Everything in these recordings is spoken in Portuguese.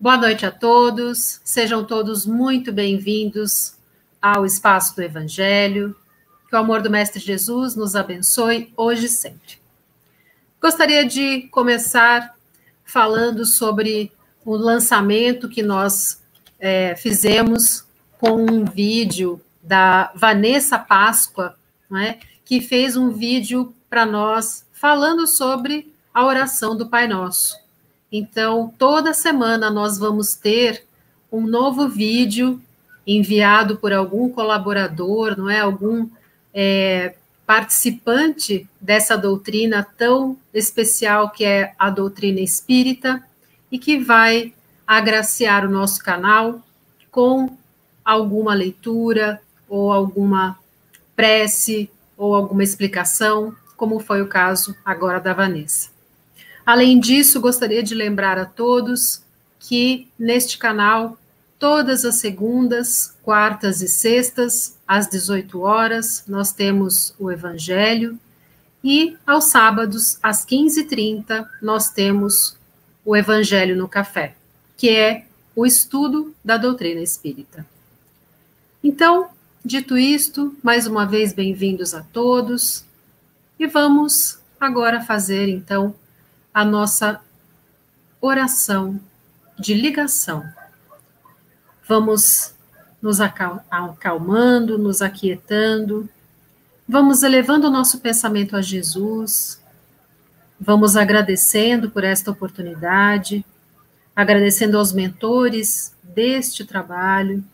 Boa noite a todos, sejam todos muito bem-vindos ao Espaço do Evangelho. Que o amor do Mestre Jesus nos abençoe hoje e sempre. Gostaria de começar falando sobre o lançamento que nós é, fizemos com um vídeo da Vanessa Páscoa, é, que fez um vídeo para nós falando sobre a oração do Pai Nosso. Então, toda semana nós vamos ter um novo vídeo enviado por algum colaborador, não é? Algum é, participante dessa doutrina tão especial que é a doutrina espírita e que vai agraciar o nosso canal com alguma leitura ou alguma prece ou alguma explicação, como foi o caso agora da Vanessa. Além disso, gostaria de lembrar a todos que neste canal, todas as segundas, quartas e sextas, às 18 horas, nós temos o Evangelho e aos sábados, às 15h30, nós temos o Evangelho no Café, que é o estudo da doutrina espírita. Então, dito isto, mais uma vez bem-vindos a todos e vamos agora fazer então a nossa oração de ligação. Vamos nos acalmando, nos aquietando, vamos elevando o nosso pensamento a Jesus, vamos agradecendo por esta oportunidade, agradecendo aos mentores deste trabalho.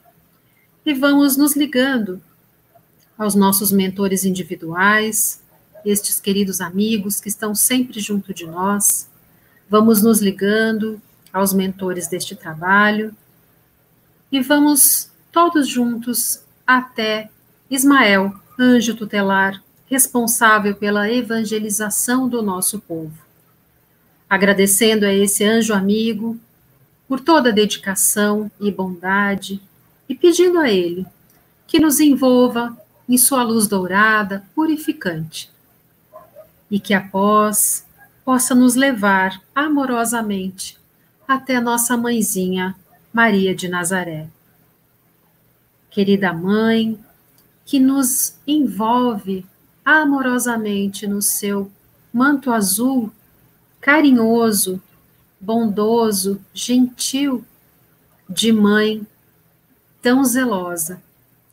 E vamos nos ligando aos nossos mentores individuais, estes queridos amigos que estão sempre junto de nós. Vamos nos ligando aos mentores deste trabalho e vamos todos juntos até Ismael, anjo tutelar, responsável pela evangelização do nosso povo. Agradecendo a esse anjo amigo por toda a dedicação e bondade e pedindo a ele que nos envolva em sua luz dourada, purificante, e que após possa nos levar amorosamente até nossa mãezinha Maria de Nazaré. Querida mãe, que nos envolve amorosamente no seu manto azul, carinhoso, bondoso, gentil, de mãe tão zelosa.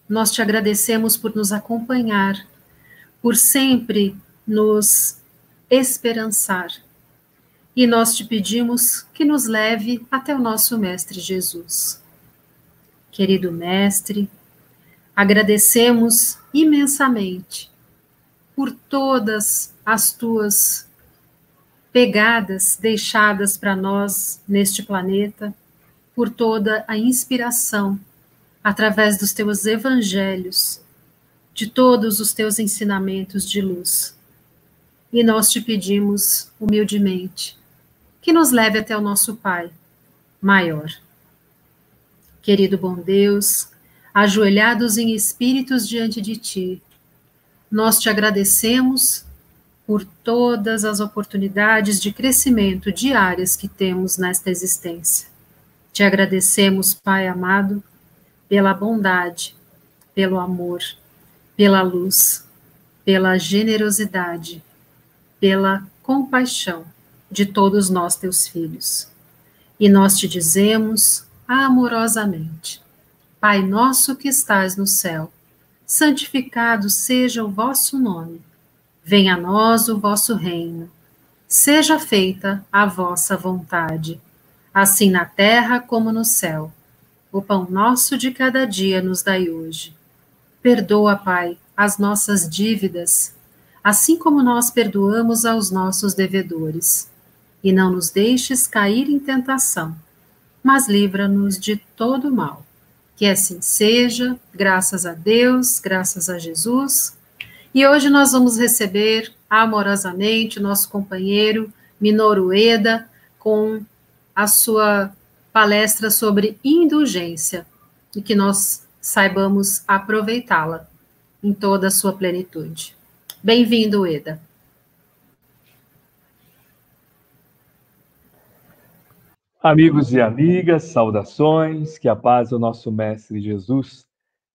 Nós te agradecemos por nos acompanhar, por sempre nos esperançar. E nós te pedimos que nos leve até o nosso Mestre Jesus. Querido Mestre, agradecemos imensamente por todas as tuas pegadas deixadas para nós neste planeta, por toda a inspiração através dos teus evangelhos, de todos os teus ensinamentos de luz e nós te pedimos humildemente que nos leve até o nosso Pai maior. Querido bom Deus, ajoelhados em espíritos diante de Ti, nós te agradecemos por todas as oportunidades de crescimento diárias que temos nesta existência. Te agradecemos, Pai amado, pela bondade, pelo amor, pela luz, pela generosidade pela compaixão de todos nós, teus filhos. E nós te dizemos amorosamente: Pai nosso que estás no céu, santificado seja o vosso nome. Venha a nós o vosso reino. Seja feita a vossa vontade, assim na terra como no céu. O pão nosso de cada dia nos dai hoje. Perdoa, Pai, as nossas dívidas assim como nós perdoamos aos nossos devedores. E não nos deixes cair em tentação, mas livra-nos de todo mal. Que assim seja, graças a Deus, graças a Jesus. E hoje nós vamos receber amorosamente nosso companheiro Minoru Eda com a sua palestra sobre indulgência e que nós saibamos aproveitá-la em toda a sua plenitude. Bem-vindo, Eda. Amigos e amigas, saudações, que a paz do nosso Mestre Jesus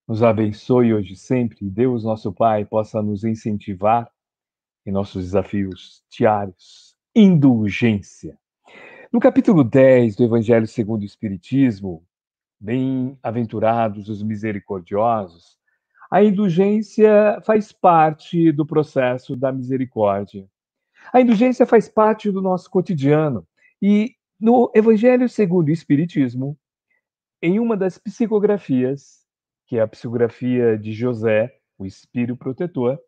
nos abençoe hoje sempre, e Deus, nosso Pai, possa nos incentivar em nossos desafios diários. Indulgência. No capítulo 10 do Evangelho segundo o Espiritismo, bem-aventurados os misericordiosos, a indulgência faz parte do processo da misericórdia. A indulgência faz parte do nosso cotidiano e no Evangelho segundo o Espiritismo, em uma das psicografias, que é a psicografia de José, o Espírito Protetor,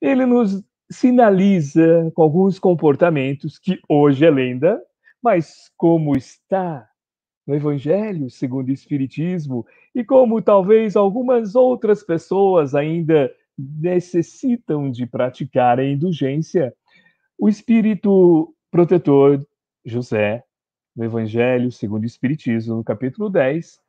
ele nos sinaliza com alguns comportamentos que hoje é lenda, mas como está no Evangelho segundo o Espiritismo e como talvez algumas outras pessoas ainda necessitam de praticar a indulgência, o Espírito Protetor José no Evangelho segundo o Espiritismo, no capítulo 10,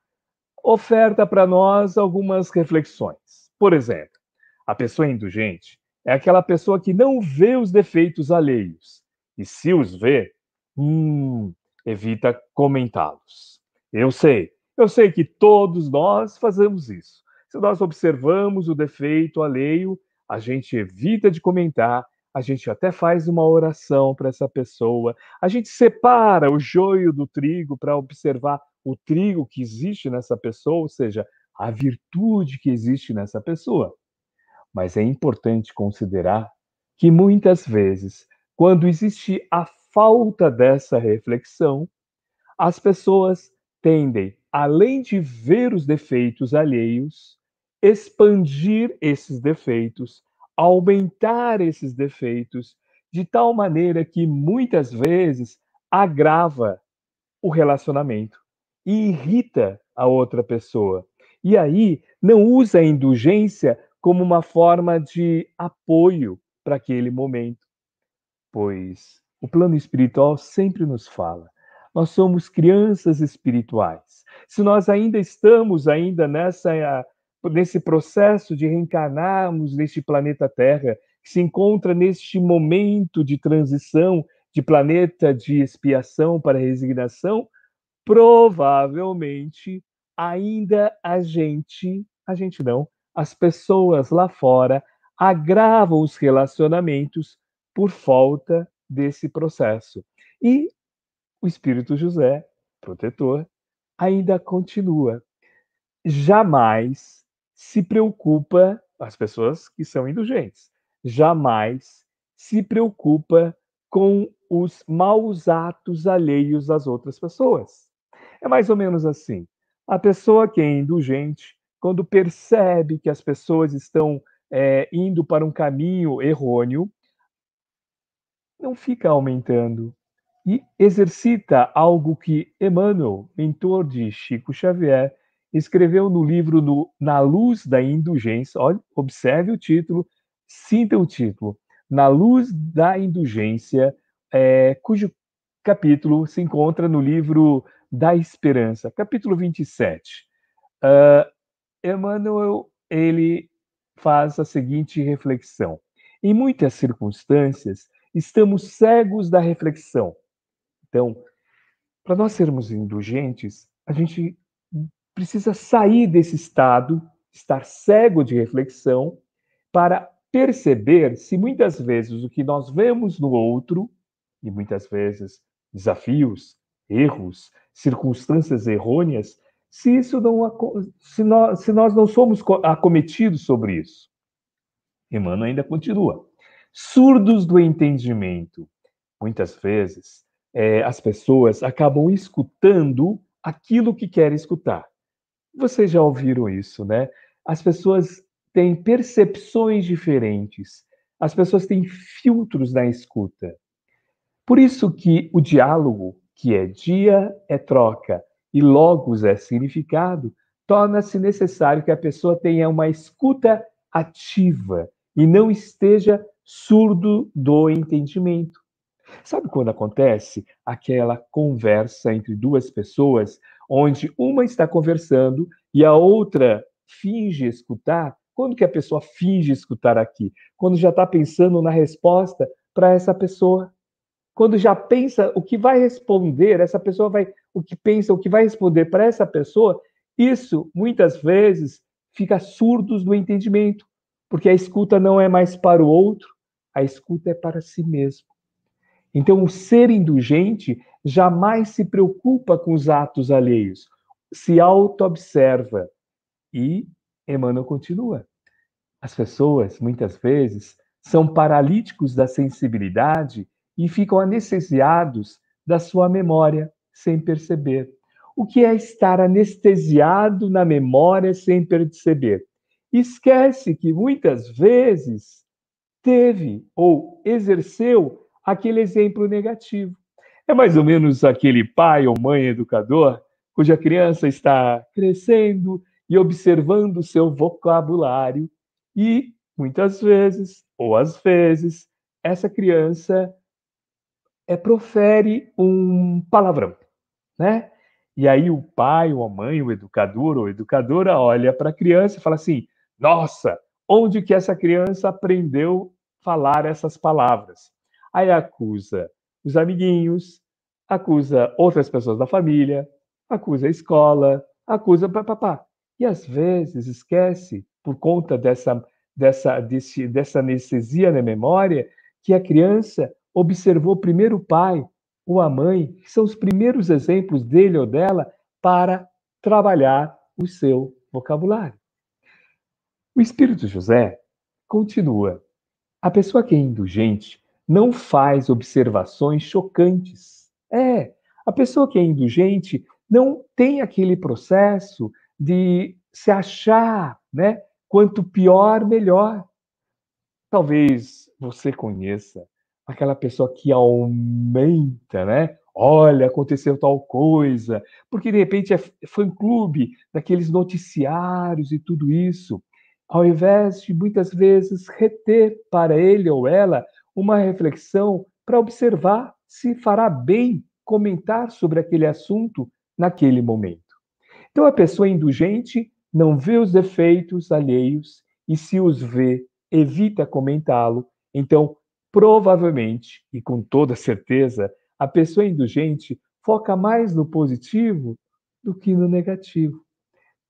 oferta para nós algumas reflexões. Por exemplo, a pessoa indulgente é aquela pessoa que não vê os defeitos alheios e, se os vê, hum, evita comentá-los. Eu sei, eu sei que todos nós fazemos isso. Se nós observamos o defeito alheio, a gente evita de comentar a gente até faz uma oração para essa pessoa, a gente separa o joio do trigo para observar o trigo que existe nessa pessoa, ou seja, a virtude que existe nessa pessoa. Mas é importante considerar que muitas vezes, quando existe a falta dessa reflexão, as pessoas tendem, além de ver os defeitos alheios, expandir esses defeitos aumentar esses defeitos de tal maneira que muitas vezes agrava o relacionamento e irrita a outra pessoa. E aí não usa a indulgência como uma forma de apoio para aquele momento, pois o plano espiritual sempre nos fala. Nós somos crianças espirituais. Se nós ainda estamos ainda nessa nesse processo de reencarnarmos neste planeta Terra, que se encontra neste momento de transição de planeta de expiação para resignação, provavelmente ainda a gente, a gente não, as pessoas lá fora agravam os relacionamentos por falta desse processo. E o Espírito José, protetor, ainda continua. Jamais se preocupa, as pessoas que são indulgentes, jamais se preocupa com os maus atos alheios às outras pessoas. É mais ou menos assim. A pessoa que é indulgente, quando percebe que as pessoas estão é, indo para um caminho errôneo, não fica aumentando e exercita algo que Emmanuel, mentor de Chico Xavier, escreveu no livro no, Na Luz da Indulgência, olha, observe o título, sinta o título, Na Luz da Indulgência, é, cujo capítulo se encontra no livro da Esperança, capítulo 27. Uh, Emmanuel, ele faz a seguinte reflexão. Em muitas circunstâncias, estamos cegos da reflexão. Então, para nós sermos indulgentes, a gente precisa sair desse estado, estar cego de reflexão, para perceber se muitas vezes o que nós vemos no outro, e muitas vezes desafios, erros, circunstâncias errôneas, se isso não se nós, se nós não somos acometidos sobre isso. Emmanuel ainda continua. Surdos do entendimento. Muitas vezes é, as pessoas acabam escutando aquilo que querem escutar. Vocês já ouviram isso, né? As pessoas têm percepções diferentes. As pessoas têm filtros na escuta. Por isso que o diálogo, que é dia é troca e logos é significado, torna-se necessário que a pessoa tenha uma escuta ativa e não esteja surdo do entendimento. Sabe quando acontece aquela conversa entre duas pessoas onde uma está conversando e a outra finge escutar. Quando que a pessoa finge escutar aqui? Quando já está pensando na resposta para essa pessoa. quando já pensa o que vai responder, essa pessoa vai, o que pensa, o que vai responder para essa pessoa, isso muitas vezes fica surdos do entendimento, porque a escuta não é mais para o outro, a escuta é para si mesmo. Então, o ser indulgente jamais se preocupa com os atos alheios, se auto-observa. E Emmanuel continua. As pessoas, muitas vezes, são paralíticos da sensibilidade e ficam anestesiados da sua memória sem perceber. O que é estar anestesiado na memória sem perceber? Esquece que muitas vezes teve ou exerceu aquele exemplo negativo. É mais ou menos aquele pai ou mãe educador cuja criança está crescendo e observando seu vocabulário e muitas vezes, ou às vezes, essa criança é, profere um palavrão, né? E aí o pai, ou a mãe, o educador ou educadora olha para a criança e fala assim: "Nossa, onde que essa criança aprendeu falar essas palavras?" Aí acusa os amiguinhos, acusa outras pessoas da família, acusa a escola, acusa papapá. E às vezes esquece, por conta dessa, dessa, desse, dessa anestesia na memória, que a criança observou primeiro o pai ou a mãe, que são os primeiros exemplos dele ou dela para trabalhar o seu vocabulário. O Espírito José continua. A pessoa que é indulgente não faz observações chocantes. É, a pessoa que é indulgente não tem aquele processo de se achar, né? Quanto pior, melhor. Talvez você conheça aquela pessoa que aumenta, né? Olha, aconteceu tal coisa, porque de repente é fã-clube daqueles noticiários e tudo isso, ao invés de muitas vezes reter para ele ou ela uma reflexão para observar se fará bem comentar sobre aquele assunto naquele momento. Então a pessoa indulgente não vê os defeitos alheios e se os vê, evita comentá-lo. Então provavelmente e com toda certeza, a pessoa indulgente foca mais no positivo do que no negativo.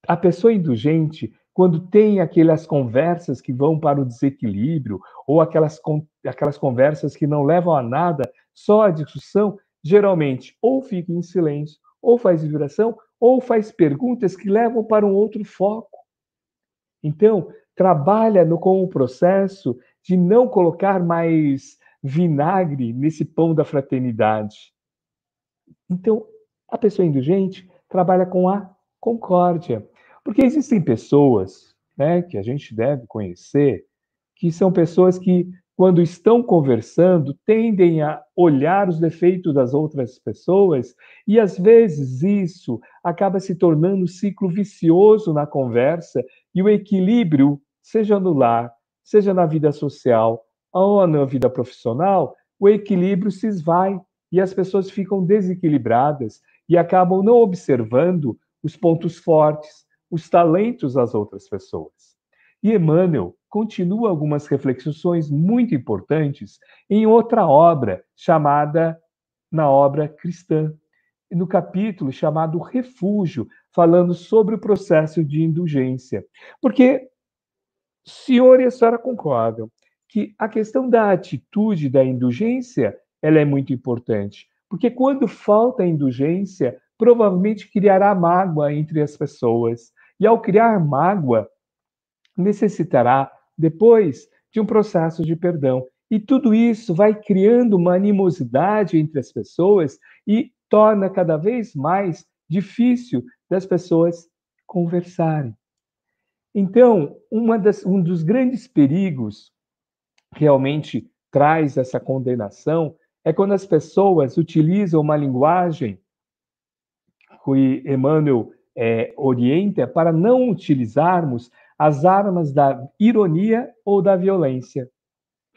A pessoa indulgente, quando tem aquelas conversas que vão para o desequilíbrio, ou aquelas, aquelas conversas que não levam a nada, só a discussão, geralmente ou fica em silêncio, ou faz vibração, ou faz perguntas que levam para um outro foco. Então, trabalha no, com o processo de não colocar mais vinagre nesse pão da fraternidade. Então, a pessoa indulgente trabalha com a concórdia. Porque existem pessoas né, que a gente deve conhecer, que são pessoas que, quando estão conversando, tendem a olhar os defeitos das outras pessoas, e às vezes isso acaba se tornando um ciclo vicioso na conversa, e o equilíbrio, seja no lar, seja na vida social ou na vida profissional, o equilíbrio se esvai e as pessoas ficam desequilibradas e acabam não observando os pontos fortes, os talentos das outras pessoas. E Emmanuel continua algumas reflexões muito importantes em outra obra chamada na obra cristã, no capítulo chamado Refúgio, falando sobre o processo de indulgência. Porque senhor e a senhora concordam que a questão da atitude da indulgência ela é muito importante, porque quando falta indulgência, provavelmente criará mágoa entre as pessoas. E ao criar mágoa, necessitará depois de um processo de perdão. E tudo isso vai criando uma animosidade entre as pessoas e torna cada vez mais difícil das pessoas conversarem. Então, das, um dos grandes perigos realmente traz essa condenação é quando as pessoas utilizam uma linguagem que Emmanuel é, orienta para não utilizarmos as armas da ironia ou da violência.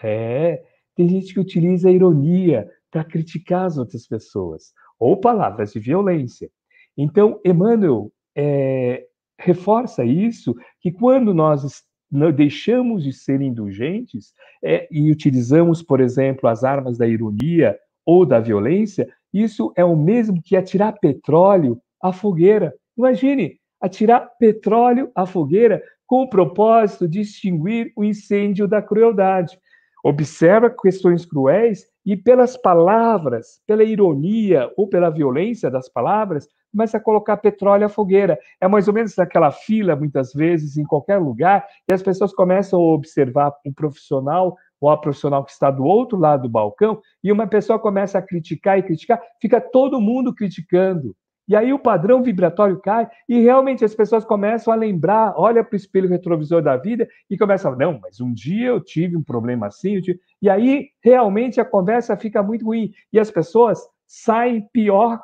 É, tem gente que utiliza a ironia para criticar as outras pessoas, ou palavras de violência. Então, Emmanuel é, reforça isso, que quando nós deixamos de ser indulgentes é, e utilizamos, por exemplo, as armas da ironia ou da violência, isso é o mesmo que atirar petróleo à fogueira. Imagine, atirar petróleo à fogueira com o propósito de extinguir o incêndio da crueldade. Observa questões cruéis e pelas palavras, pela ironia ou pela violência das palavras, começa a colocar petróleo à fogueira. É mais ou menos aquela fila, muitas vezes, em qualquer lugar, e as pessoas começam a observar um profissional ou a profissional que está do outro lado do balcão, e uma pessoa começa a criticar e criticar, fica todo mundo criticando. E aí o padrão vibratório cai e realmente as pessoas começam a lembrar, olha para o espelho retrovisor da vida e começam, não, mas um dia eu tive um problema assim, e aí realmente a conversa fica muito ruim e as pessoas saem pior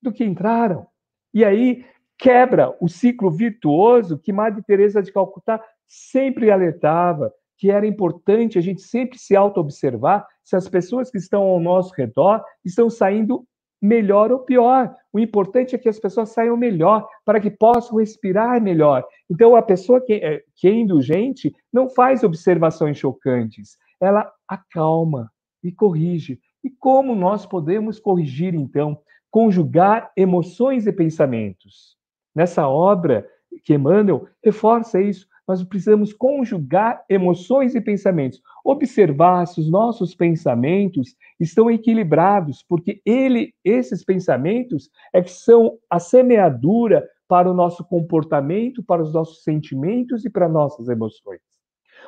do que entraram. E aí quebra o ciclo virtuoso que Madre Teresa de Calcutá sempre alertava, que era importante a gente sempre se auto-observar se as pessoas que estão ao nosso redor estão saindo melhor ou pior. O importante é que as pessoas saiam melhor, para que possam respirar melhor. Então, a pessoa que é, que é indulgente não faz observações chocantes, ela acalma e corrige. E como nós podemos corrigir, então? Conjugar emoções e pensamentos. Nessa obra que Emmanuel reforça isso, nós precisamos conjugar emoções e pensamentos, observar se os nossos pensamentos estão equilibrados, porque ele, esses pensamentos é que são a semeadura para o nosso comportamento, para os nossos sentimentos e para nossas emoções.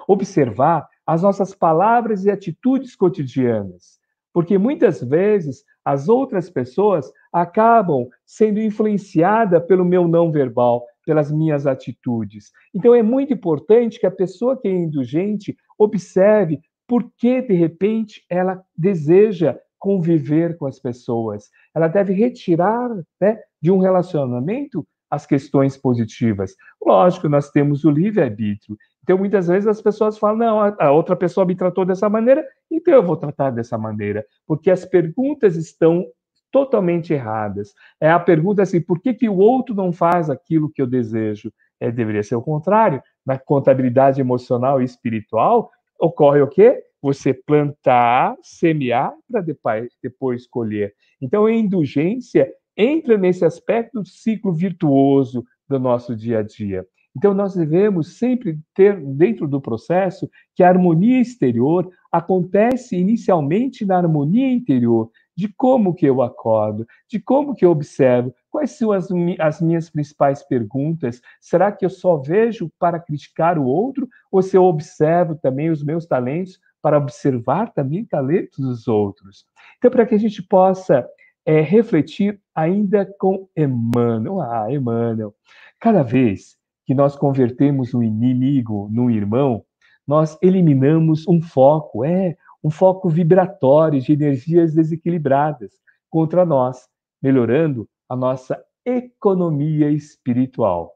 Observar as nossas palavras e atitudes cotidianas, porque muitas vezes as outras pessoas acabam sendo influenciadas pelo meu não verbal, pelas minhas atitudes. Então é muito importante que a pessoa que é indulgente observe por que de repente ela deseja conviver com as pessoas. Ela deve retirar né, de um relacionamento as questões positivas. Lógico, nós temos o livre-arbítrio. Então, muitas vezes as pessoas falam: não, a outra pessoa me tratou dessa maneira, então eu vou tratar dessa maneira. Porque as perguntas estão totalmente erradas. É a pergunta assim, por que, que o outro não faz aquilo que eu desejo? É, deveria ser o contrário. Na contabilidade emocional e espiritual, ocorre o quê? Você plantar, semear, para depois, depois colher. Então, a indulgência entra nesse aspecto do ciclo virtuoso do nosso dia a dia. Então, nós devemos sempre ter dentro do processo que a harmonia exterior acontece inicialmente na harmonia interior de como que eu acordo, de como que eu observo, quais são as, as minhas principais perguntas, será que eu só vejo para criticar o outro, ou se eu observo também os meus talentos para observar também talentos dos outros? Então, para que a gente possa é, refletir ainda com Emmanuel, ah, Emmanuel, cada vez que nós convertemos um inimigo num irmão, nós eliminamos um foco, é um foco vibratório de energias desequilibradas contra nós, melhorando a nossa economia espiritual,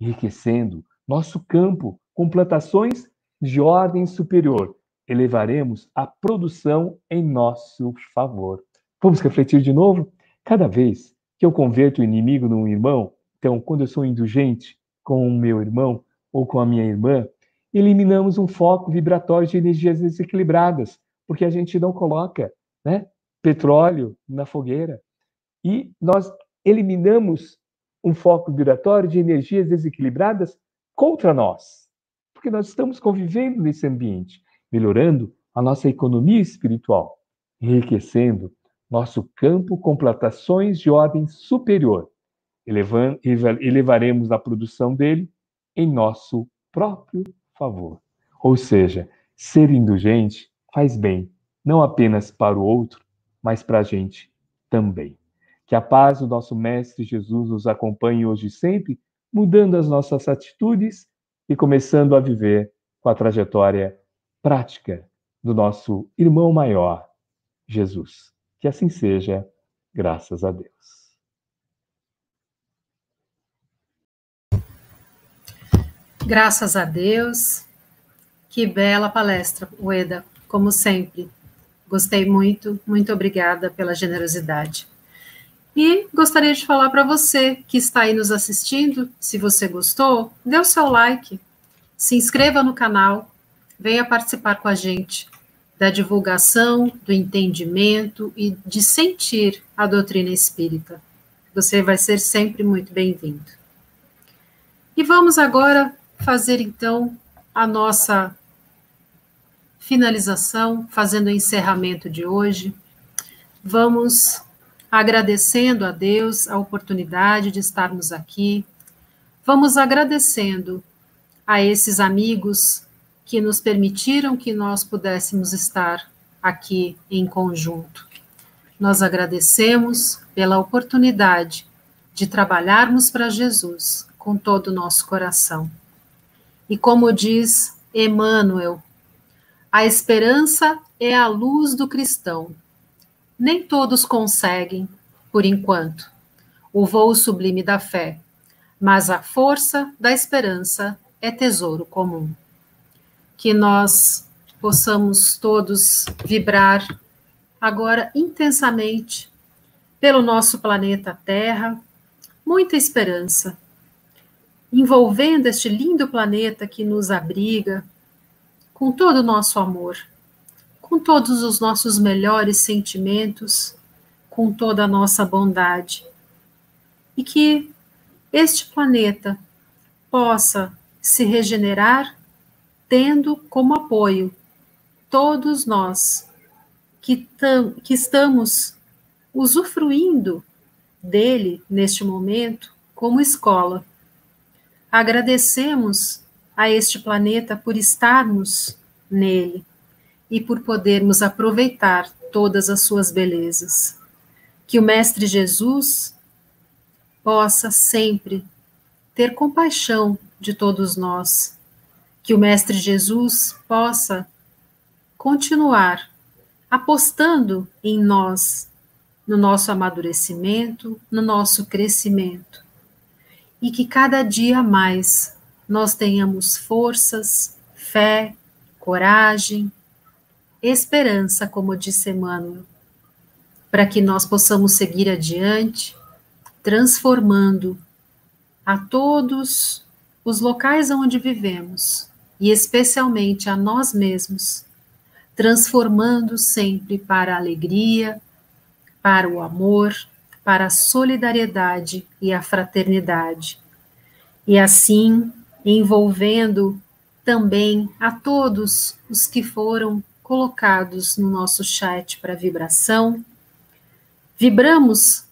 enriquecendo nosso campo com plantações de ordem superior. Elevaremos a produção em nosso favor. Vamos refletir de novo? Cada vez que eu converto o inimigo num irmão, então, quando eu sou indulgente com o meu irmão ou com a minha irmã, eliminamos um foco vibratório de energias desequilibradas, porque a gente não coloca né, petróleo na fogueira. E nós eliminamos um foco vibratório de energias desequilibradas contra nós, porque nós estamos convivendo nesse ambiente, melhorando a nossa economia espiritual, enriquecendo nosso campo com plantações de ordem superior, elevando, elevaremos a produção dele em nosso próprio favor. Ou seja, ser indulgente faz bem, não apenas para o outro, mas para a gente também. Que a paz do nosso Mestre Jesus nos acompanhe hoje sempre, mudando as nossas atitudes e começando a viver com a trajetória prática do nosso irmão maior, Jesus. Que assim seja, graças a Deus. Graças a Deus. Que bela palestra, Ueda, como sempre. Gostei muito, muito obrigada pela generosidade. E gostaria de falar para você que está aí nos assistindo, se você gostou, dê o seu like, se inscreva no canal, venha participar com a gente. da divulgação, do entendimento e de sentir a doutrina espírita. Você vai ser sempre muito bem-vindo. E vamos agora fazer então a nossa finalização, fazendo o encerramento de hoje. Vamos agradecendo a Deus a oportunidade de estarmos aqui. Vamos agradecendo a esses amigos que nos permitiram que nós pudéssemos estar aqui em conjunto. Nós agradecemos pela oportunidade de trabalharmos para Jesus com todo o nosso coração. E como diz Emmanuel, a esperança é a luz do cristão. Nem todos conseguem, por enquanto, o voo sublime da fé, mas a força da esperança é tesouro comum. Que nós possamos todos vibrar agora intensamente pelo nosso planeta Terra, muita esperança envolvendo este lindo planeta que nos abriga, com todo o nosso amor, com todos os nossos melhores sentimentos, com toda a nossa bondade. E que este planeta possa se regenerar, tendo como apoio todos nós que, que estamos usufruindo dele neste momento como escola Agradecemos a este planeta por estarmos nele e por podermos aproveitar todas as suas belezas. Que o Mestre Jesus possa sempre ter compaixão de todos nós. Que o Mestre Jesus possa continuar apostando em nós, no nosso amadurecimento, no nosso crescimento e que cada dia mais nós tenhamos forças, fé, coragem, esperança, como disse Emmanuel, para que nós possamos seguir adiante, transformando a todos os locais onde vivemos e especialmente a nós mesmos, transformando sempre para a alegria, para o amor, para a solidariedade e a fraternidade. E assim, envolvendo também a todos os que foram colocados no nosso chat para vibração. Vibramos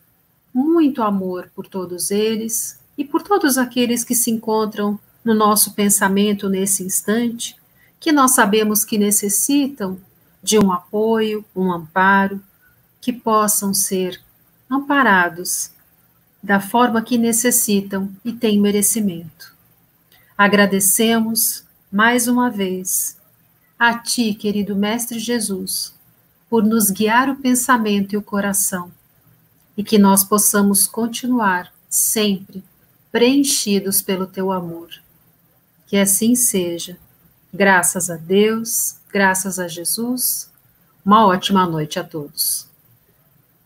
muito amor por todos eles e por todos aqueles que se encontram no nosso pensamento nesse instante, que nós sabemos que necessitam de um apoio, um amparo, que possam ser amparados da forma que necessitam e têm merecimento. Agradecemos mais uma vez a Ti, querido Mestre Jesus, por nos guiar o pensamento e o coração e que nós possamos continuar sempre preenchidos pelo Teu amor. Que assim seja. Graças a Deus, graças a Jesus. Uma ótima noite a todos.